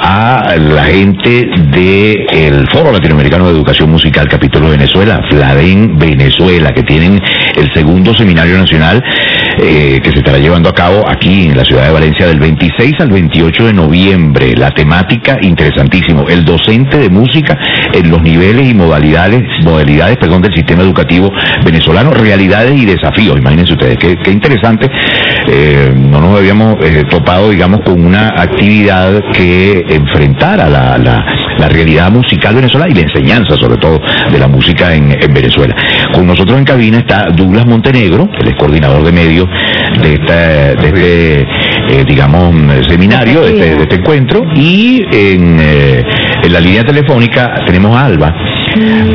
a la gente del Foro Latinoamericano de Educación Musical Capítulo Venezuela, Fladen Venezuela, que tienen el segundo seminario nacional eh, que se estará llevando a cabo aquí en la ciudad de Valencia del 26 al 28 de noviembre. La temática interesantísimo, el docente de música en los niveles y modalidades, modalidades, perdón, del sistema educativo venezolano, realidades y desafíos. Imagínense ustedes, qué, interesante. Eh, no nos habíamos eh, topado, digamos, con una actividad que enfrentara la, realidad musical venezolana y la enseñanza, sobre todo, de la música en, Venezuela. Con nosotros en cabina está Douglas Montenegro, el es coordinador de medios de, esta, de este, eh, digamos, seminario, de este, de este, encuentro, y en, eh, en la línea telefónica tenemos a Alba.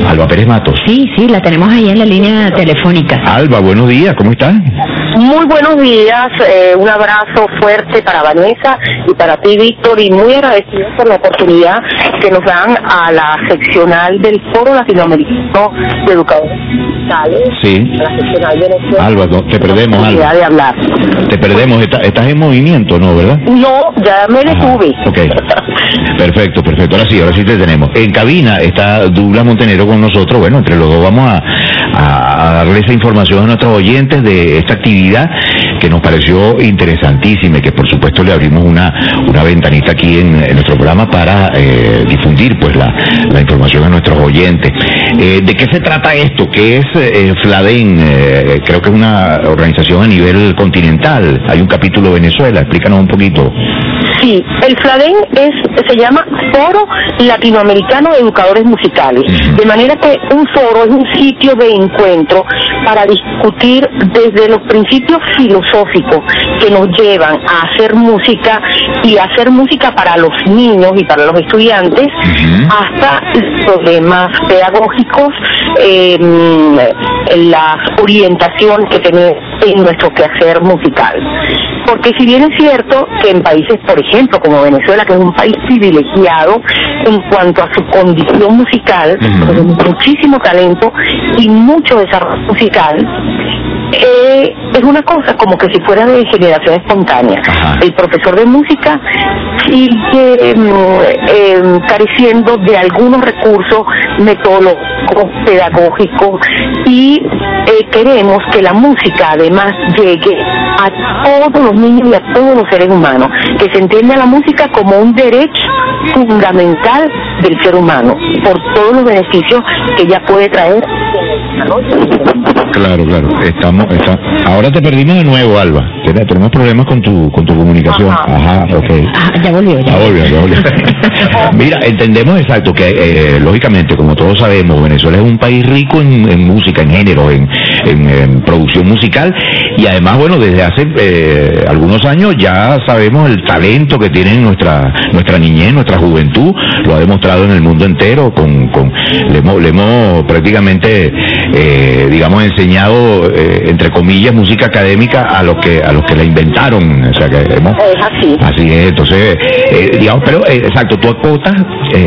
Alba Pérez Matos. Sí, sí, la tenemos ahí en la línea telefónica. Alba, buenos días, ¿cómo estás? Muy buenos días, eh, un abrazo fuerte para Vanessa y para ti, Víctor, y muy agradecido por la oportunidad que nos dan a la seccional del Foro Latinoamericano de Educadores Sí. A la seccional de Alba, te perdemos, Alba. de hablar. Te perdemos, estás en movimiento, ¿no, verdad? No, ya me detuve. ok, perfecto, perfecto, ahora sí, ahora sí te tenemos. En cabina está Douglas Montenegro con nosotros, bueno, entre los dos vamos a, a darle esa información a nuestros oyentes de esta actividad que nos pareció interesantísima y que por supuesto le abrimos una, una ventanita aquí en, nuestro programa para eh, difundir pues la, la, información a nuestros oyentes. Eh, ¿De qué se trata esto? ¿Qué es eh, Fladen? creo que es una organización a nivel continental. Hay un capítulo Venezuela. Explícanos un poquito. Sí, el FLADEN es, se llama Foro Latinoamericano de Educadores Musicales, de manera que un foro es un sitio de encuentro para discutir desde los principios filosóficos que nos llevan a hacer música y hacer música para los niños y para los estudiantes, hasta problemas pedagógicos, eh, las orientaciones que tenemos en nuestro quehacer musical. Porque si bien es cierto que en países, por ejemplo, como Venezuela, que es un país privilegiado en cuanto a su condición musical, muchísimo talento y mucho desarrollo musical, eh, es una cosa como que si fuera de generación espontánea. El profesor de música sigue em, em, careciendo de algunos recursos metodológicos, pedagógicos y eh, queremos que la música además llegue a todos los niños y a todos los seres humanos, que se entienda la música como un derecho fundamental del ser humano, por todos los beneficios que ella puede traer Claro, claro. Estamos. Ahora te perdimos de nuevo, Alba. Tenemos problemas con tu, con tu comunicación. Ajá, ok. Ah, ya volvió, ya. volvió, ya volvió. Mira, entendemos exacto que, eh, lógicamente, como todos sabemos, Venezuela es un país rico en, música, en género, en, en, producción musical. Y además, bueno, desde hace eh, algunos años ya sabemos el talento que tiene nuestra, nuestra niñez, nuestra juventud. Lo ha demostrado en el mundo entero. Con, con, le, hemos, le hemos prácticamente eh, digamos, enseñado, eh, entre comillas, música académica a los que a los que la inventaron. O sea, que hemos, es así. Así es, entonces, eh, digamos, pero exacto, tú apuntas,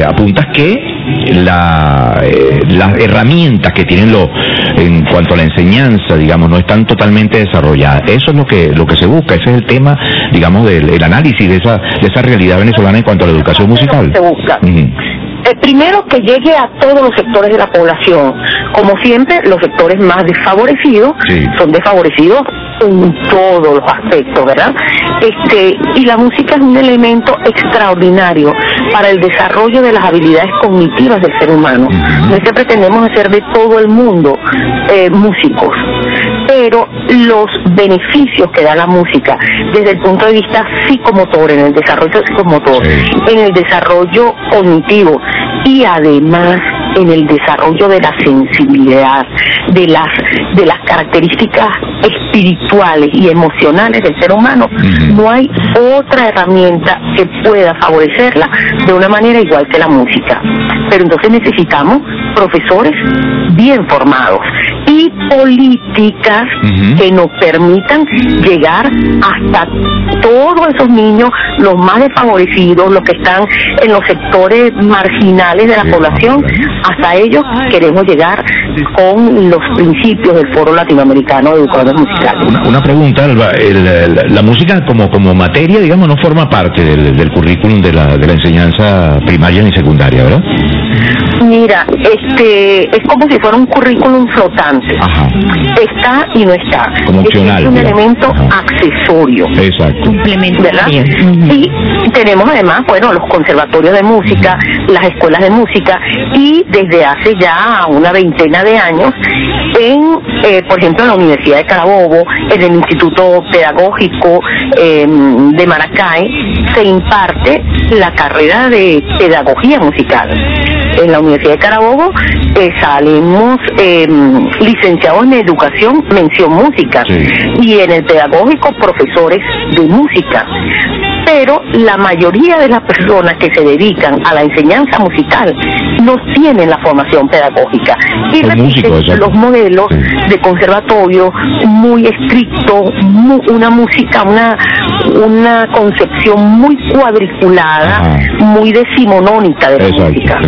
apuntas que la, las herramientas que tienen los en cuanto a la enseñanza, digamos, no están totalmente desarrolladas. Eso es lo que lo que se busca, ese es el tema, digamos, del análisis de esa de esa realidad venezolana en cuanto a la educación musical. Se busca. El primero, que llegue a todos los sectores de la población. Como siempre, los sectores más desfavorecidos son desfavorecidos en todos los aspectos, ¿verdad? Este, y la música es un elemento extraordinario para el desarrollo de las habilidades cognitivas del ser humano. No es que pretendemos hacer de todo el mundo eh, músicos, pero los beneficios que da la música desde el punto de vista psicomotor, en el desarrollo psicomotor, en el desarrollo cognitivo y además en el desarrollo de la sensibilidad, de las, de las características espirituales y emocionales del ser humano, no hay otra herramienta que pueda favorecerla de una manera igual que la música. Pero entonces necesitamos profesores bien formados y políticas que nos permitan llegar hasta todos esos niños, los más desfavorecidos, los que están en los sectores marginales de la población, hasta ellos queremos llegar con los principios del Foro Latinoamericano de Musicales. Una, pregunta, Alba, la, música como, como materia, digamos, no forma parte del, del currículum de la, de la enseñanza primaria ni secundaria, ¿verdad? Mira, este, es como si fuera un currículum flotante. Está y no está. Como opcional. Es un elemento accesorio. Exacto. Complementario. Y tenemos además, bueno, los conservatorios de música, las escuelas de música y desde hace ya una veintena de años en, eh, por ejemplo, en la Universidad de Carabobo, en el Instituto Pedagógico em, de Maracay, se imparte la carrera de pedagogía musical en la Universidad de Carabobo eh, salimos em, licenciados en educación, mención música, y en el pedagógico profesores de música. Pero la mayoría de las personas que se dedican a la enseñanza musical no tienen la formación pedagógica. Y repiten los modelos de conservatorio muy estricto, una música, una una concepción muy cuadriculada, muy decimonónica de la música.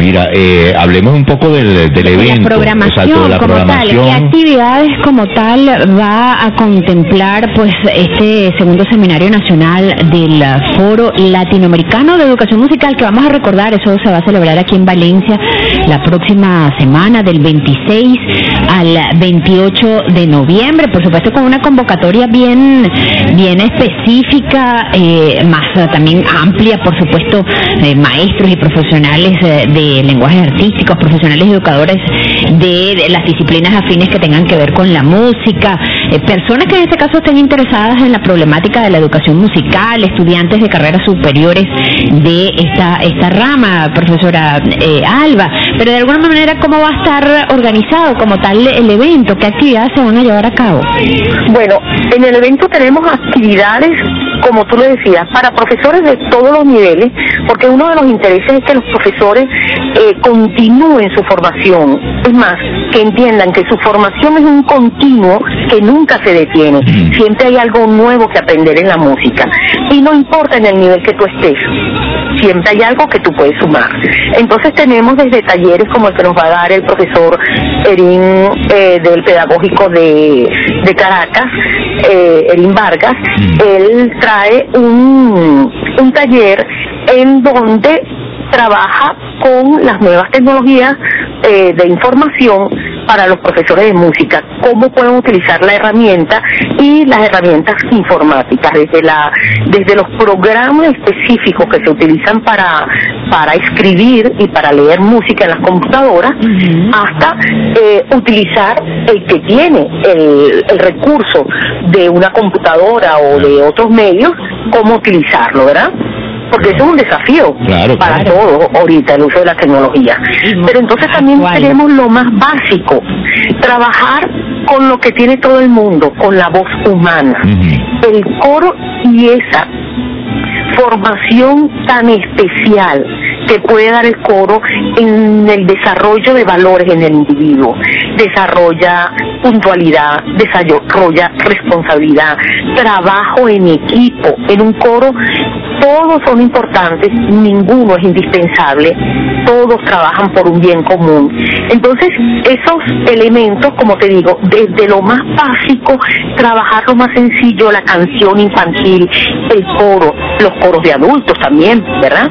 Mira, eh, hablemos un poco del, del evento. La programación, como tal, ¿qué actividades como tal va a contemplar pues este segundo seminario nacional del Foro Latinoamericano de Educación Musical que vamos a recordar, eso se va a celebrar aquí en Valencia la próxima semana del 26 al 28 de noviembre, por supuesto con una convocatoria bien bien específica, eh, más también amplia, por supuesto, de maestros y profesionales eh, lenguajes artísticos, profesionales educadores de, las disciplinas afines que tengan que ver con la música, eh, personas que en este caso estén interesadas en la problemática de la educación musical, estudiantes de carreras superiores de esta, esta rama, profesora eh, Alba, pero de alguna manera, ¿cómo va a estar organizado como tal el evento? ¿Qué actividades se van a llevar a cabo? Bueno, en el evento tenemos actividades como tú le decías, para profesores de todos los niveles, porque uno de los intereses es que los profesores eh, continúen su formación. Es más, que entiendan que su formación es un continuo que nunca se detiene. Siempre hay algo nuevo que aprender en la música. Y no importa en el nivel que tú estés siempre hay algo que tú puedes sumar. Entonces tenemos desde talleres como el que nos va a dar el profesor Erin eh, del Pedagógico de, de Caracas, eh, Erin Vargas, él trae un, un taller en donde trabaja con las nuevas tecnologías eh, de información para los profesores de música, cómo pueden utilizar la herramienta y las herramientas informáticas, desde la, desde los programas específicos que se utilizan para, para escribir y para leer música en las computadoras, hasta eh, utilizar el que tiene el, el recurso de una computadora o de otros medios, cómo utilizarlo, ¿verdad? Porque eso es un desafío para todos ahorita el uso de la tecnología. Pero entonces también tenemos lo más básico, trabajar con lo que tiene todo el mundo, con la voz humana. El coro y esa formación tan especial que puede dar el coro en el desarrollo de valores en el individuo. Desarrolla puntualidad, desarrolla responsabilidad, trabajo en equipo. En un coro todos son importantes, ninguno es indispensable, todos trabajan por un bien común. Entonces, esos elementos, como te digo, desde lo más básico, trabajar lo más sencillo, la canción infantil, el coro, los coros de adultos también, ¿verdad?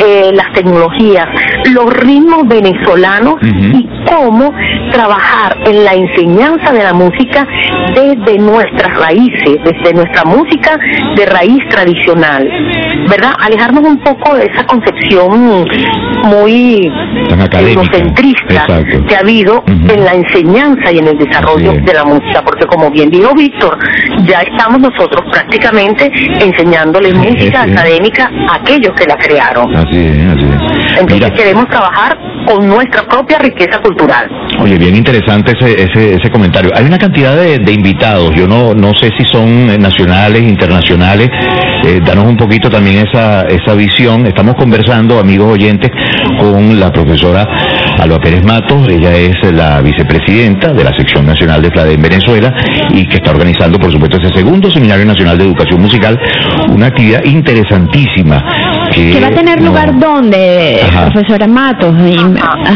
Eh, las tecnologías, los ritmos venezolanos y cómo trabajar en la enseñanza de la música desde nuestras raíces, desde nuestra música de raíz tradicional. ¿verdad? Alejarnos un poco de esa concepción muy etnocentrista que ha habido en la enseñanza y en el desarrollo de la música, porque como bien dijo Víctor, ya estamos nosotros prácticamente enseñándoles música académica a aquellos que la crearon. Así es, así Entonces queremos trabajar con nuestra propia riqueza cultural. Oye, bien interesante ese, ese, ese comentario. Hay una cantidad de, invitados, yo no, no sé si son nacionales, internacionales, eh, danos un poquito también esa, esa visión. Estamos conversando, amigos oyentes, con la profesora Alba Pérez Matos, ella es la vicepresidenta de la sección nacional de FLADE en Venezuela y que está organizando, por supuesto, ese segundo Seminario Nacional de Educación Musical, una actividad interesantísima. Que, va a tener lugar dónde, profesora Matos?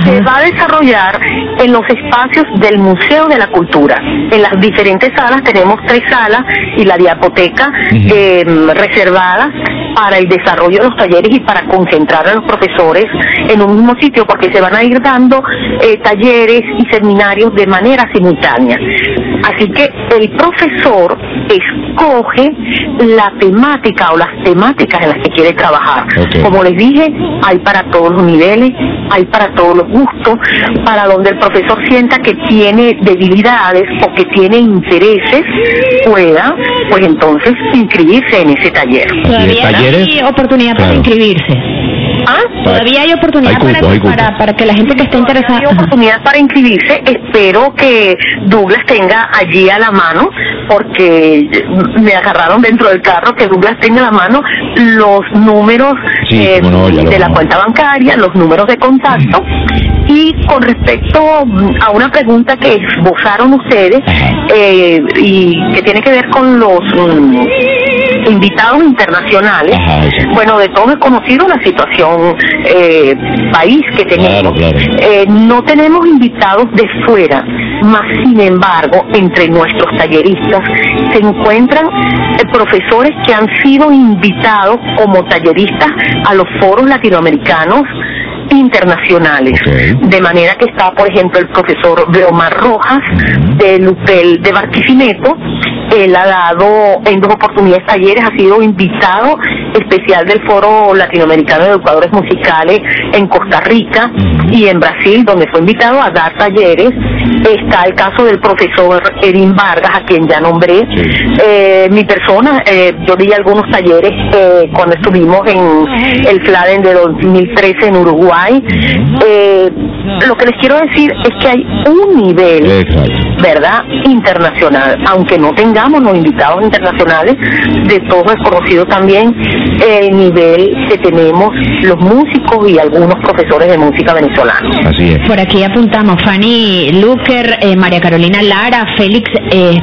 Se va a desarrollar en los espacios del Museo de la Cultura. En las diferentes salas, tenemos tres salas y la diapoteca em, reservadas para el desarrollo de los talleres y para concentrar a los profesores en un mismo sitio, porque se van a ir dando eh, talleres y seminarios de manera simultánea. Así que el profesor escoge la temática o las temáticas en las que quiere trabajar. Como les dije, hay para todos los niveles, hay para todos los gustos, para donde el profesor sienta que tiene debilidades o que tiene intereses, pueda, pues entonces inscribirse en ese taller. Todavía hay oportunidad para inscribirse. ¿Ah? Todavía hay oportunidad para, para, que la gente que esté interesada. Hay oportunidad para inscribirse. Espero que Douglas tenga allí a la mano, porque me agarraron dentro del carro, que Douglas tenga a la mano los números eh, de la cuenta bancaria, los números de contacto. Y con respecto a una pregunta que esbozaron ustedes eh, y que tiene que ver con los mm, invitados internacionales, bueno, de todo es conocido la situación eh, país que tenemos. Eh, no tenemos invitados de fuera, más sin embargo, entre nuestros talleristas se encuentran eh, profesores que han sido invitados como talleristas a los foros latinoamericanos internacionales. De manera que está, por ejemplo, el profesor Beomar Rojas de Lupel de Barquisimeto. Él ha dado en dos oportunidades talleres, ha sido invitado especial del Foro Latinoamericano de Educadores Musicales en Costa Rica y en Brasil, donde fue invitado a dar talleres. Está el caso del profesor Erin Vargas, a quien ya nombré. Eh, mi persona, eh, yo di algunos talleres eh, cuando estuvimos en el FLADEN de 2013 en Uruguay. lo que les quiero decir es que hay un nivel, ¿verdad?, internacional, aunque no tengamos los invitados internacionales, de todos es conocido también el nivel que tenemos los músicos y algunos profesores de música venezolanos. Así es. Por aquí apuntamos Fanny Luker, eh, María Carolina Lara, Félix eh,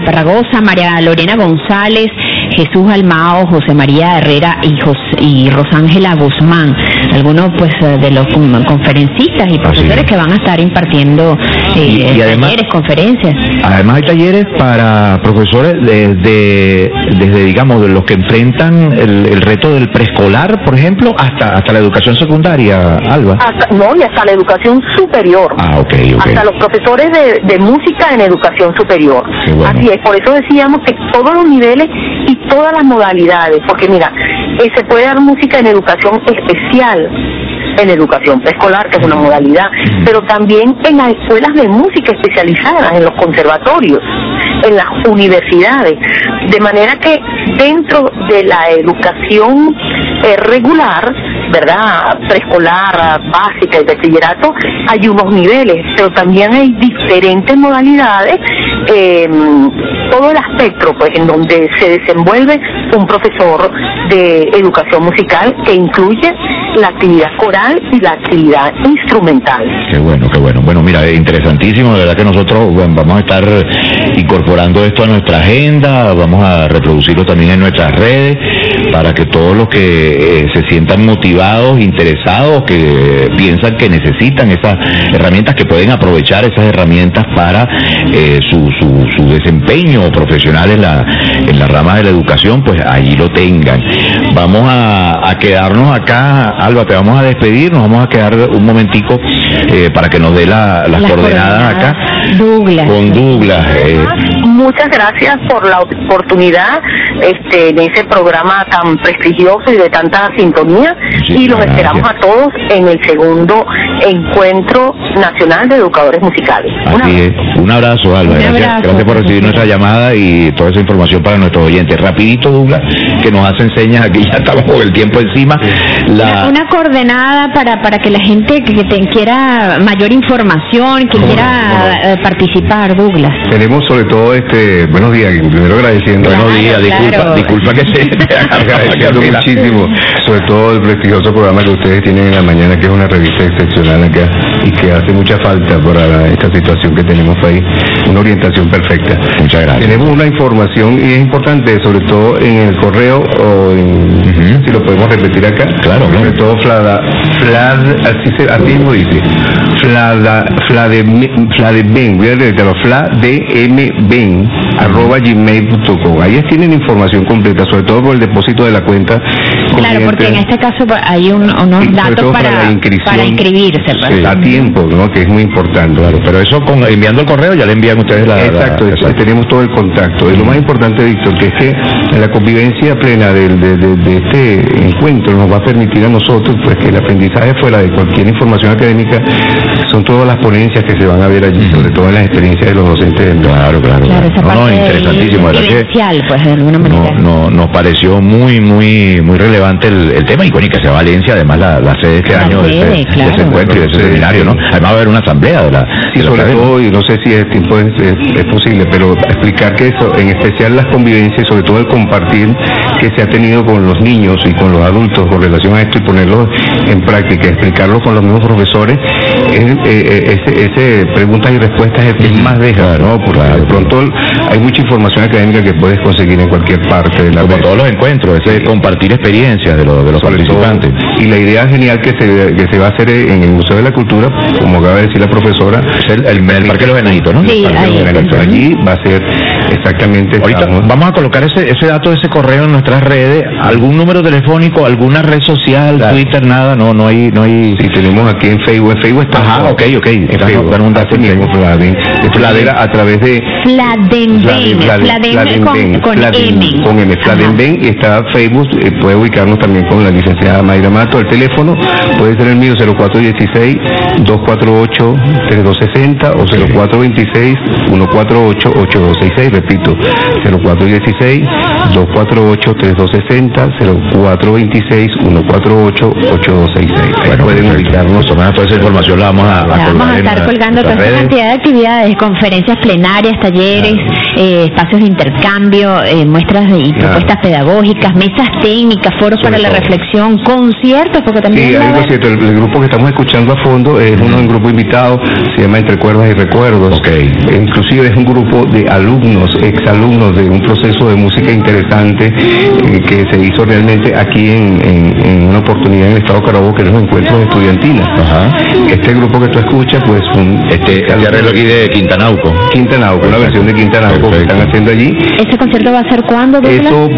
María Lorena González, Jesús Almao, José María Herrera y, y Rosángela Guzmán, algunos pues eh, de los conferencistas y profesores que van a estar impartiendo eh, talleres, conferencias. Además hay talleres para profesores desde, desde digamos, de los que enfrentan el, reto del preescolar, por ejemplo, hasta hasta la educación secundaria, Alba. no, y hasta la educación superior. Ah, ok, Hasta los profesores de, música en educación superior. Así es, por eso decíamos que todos los niveles y todas las modalidades, porque mira, eh, se puede dar música en educación especial, en educación preescolar, que es una modalidad, pero también en las escuelas de música especializadas, en los conservatorios, en las universidades. De manera que dentro de la educación eh, regular, ¿verdad? Preescolar, básica y bachillerato, hay unos niveles, pero también hay diferentes modalidades, eh, todo el aspecto, pues, en donde se desenvuelve un profesor de educación musical que incluye la actividad coral y la actividad instrumental. Qué bueno, qué bueno. Bueno, mira, es interesantísimo, de verdad que nosotros vamos a estar incorporando esto a nuestra agenda, vamos a reproducirlo también en nuestras redes para que todos los que eh, se sientan motivados, interesados, que piensan que necesitan esas herramientas, que pueden aprovechar esas herramientas para eh, su, su, desempeño profesional en la, en la rama de la educación, pues allí lo tengan. Vamos a, a quedarnos acá Alba, te vamos a despedir, nos vamos a quedar un momentico eh, para que nos dé las, coordenadas, acá. Douglas. Con Douglas. Eh. Muchas gracias por la oportunidad este, en ese programa tan prestigioso y de tanta sintonía. y los esperamos a todos en el segundo encuentro nacional de educadores musicales. Así es. Un abrazo, Alba. Gracias, gracias por recibir nuestra llamada y toda esa información para nuestros oyentes. Rapidito, Douglas, que nos hace señas aquí, ya estamos con el tiempo encima. La... Una, coordenada para, para que la gente que, quiera mayor información, que quiera eh, participar, Douglas. Tenemos sobre todo este, buenos días, primero agradeciendo. buenos días, disculpa, disculpa que se agradeciendo muchísimo, sobre todo el prestigioso programa que ustedes tienen en la mañana, que es una revista excepcional acá y que hace mucha falta para esta situación que tenemos ahí, una orientación perfecta. Muchas gracias. Tenemos una información y es importante, sobre todo en el correo o en, si lo podemos repetir acá. Claro, Sobre todo Flada, Flad, así, se, así mismo dice, Flada, Flade, Ben, voy a repetirlo, Ben, arroba gmail.com. Ahí tienen información completa, sobre todo por el depósito de la cuenta. Claro, porque en este caso pues, hay unos datos para, para, inscribirse. Pues. A tiempo, ¿no? que es muy importante. Claro, pero eso con, enviando el correo ya le envían ustedes la... Exacto, tenemos todo el contacto. Y lo más importante, Víctor, que es que la convivencia plena de, de, este encuentro nos va a permitir a nosotros pues que el aprendizaje fuera de cualquier información académica son todas las ponencias que se van a ver allí, sobre todo en las experiencias de los docentes. Claro, claro. claro. no, interesantísimo. pues, de alguna manera. No, nos pareció muy, muy, muy relevante el, tema y con que sea Valencia, además la, la sede de este año de, ese, encuentro y de ese seminario, ¿no? Además va a haber una asamblea de la... Sí, sobre todo, y no sé si es tiempo es, es, posible, pero explicar que eso, en especial las convivencias y sobre todo el compartir que se ha tenido con los niños y con los adultos con relación a esto y ponerlo en práctica, explicarlo con los mismos profesores, es, eh, eh, ese, ese preguntas y respuestas es el más deja, ¿no? Porque de pronto hay mucha información académica que puedes conseguir en cualquier parte de la Como todos los encuentros, ese compartir experiencias de, los de los participantes. y la idea genial que se, que se va a hacer en el Museo de la Cultura, como acaba de decir la profesora, es el, el, Parque de los Enanitos, ¿no? Sí, Allí va a ser exactamente... Ahorita vamos a colocar ese, ese dato de ese correo en nuestras redes, algún número telefónico, alguna red social, Twitter, nada, no no hay... no hay. Sí, tenemos aquí en Facebook, en Facebook está... Ajá, ok, ok. En Facebook, un dato mismo, Fladen. Fladen a través de... Fladenben, Fladen con, con M. Con M, Fladenben, y está Facebook, eh, puede ubicarnos también con la licenciada Mayra Mato, el teléfono puede ser el mío 0416-248-3260 o 0426-148-8266, repito, 0416-248-3260, 0426-148-8266. Bueno, pueden ubicarnos. Toda esa información la vamos a, a Vamos a estar colgando toda esta cantidad de actividades, conferencias plenarias, talleres, eh, espacios de intercambio, eh, muestras y propuestas pedagógicas, mesas técnicas, foros para la reflexión, conciertos, porque también... Sí, algo cierto, el, grupo que estamos escuchando a fondo es uno de un grupo invitado, se llama Entre Cuerdas y Recuerdos. Okay. Inclusive es un grupo de alumnos, exalumnos de un proceso de música interesante eh, que se hizo realmente aquí en, una oportunidad en el Estado Carabobo, que es los encuentros estudiantinos. Ajá. Este grupo que tú escuchas, pues un... Este, este arreglo aquí de Quintanauco. Quintanauco, una versión de Quintanauco que están haciendo allí. ¿Ese concierto va a ser cuándo, Eso,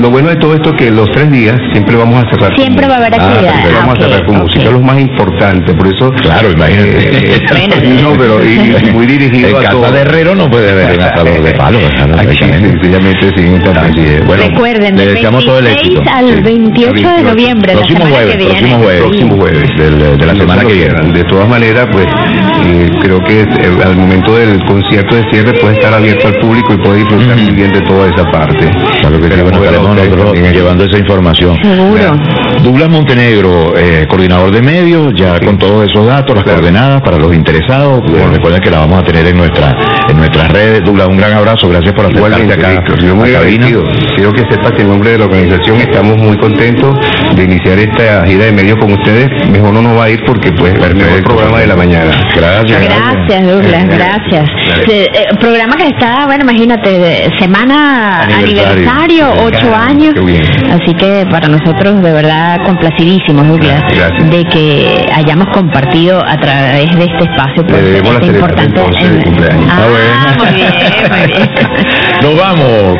Lo bueno de todo esto es que los tres días siempre vamos a cerrar. Siempre va a haber actividad. Ah, vamos a cerrar con música, lo más importante, por eso... Claro, imagínate. Eh, no, pero y, muy dirigido en a casa todo. de herrero no puede haber en de palo. Aquí, sencillamente, sí. Bueno, Recuerden, le deseamos todo el éxito. al 28 de noviembre, próximo jueves, próximo jueves, próximo jueves de la semana que viene. De todas maneras, pues eh, creo que eh, al momento del concierto de cierre puede estar abierto al público y puede disfrutar muy bien de toda esa parte. Claro que bueno, estaremos nosotros llevando esa información. Seguro. Douglas Montenegro, eh, coordinador de medios, ya con todos esos datos, las coordenadas para los interesados. recuerden que la vamos a tener en nuestra en nuestras redes. Douglas, un gran abrazo, gracias por acercarte acá. Yo muy agradecido. Quiero que sepas que en nombre de la organización estamos muy contentos de iniciar esta gira de medios con ustedes. Mejor no nos va a ir porque pues el mejor programa de la mañana. Gracias. Gracias, Douglas, gracias. Eh, programa que está, bueno, imagínate, semana aniversario, ocho años. Así que para nosotros de verdad complacidísimos, Douglas, de que hayamos compartido a través de este espacio pues, este importante. Ah, muy bien, muy bien. Nos vamos.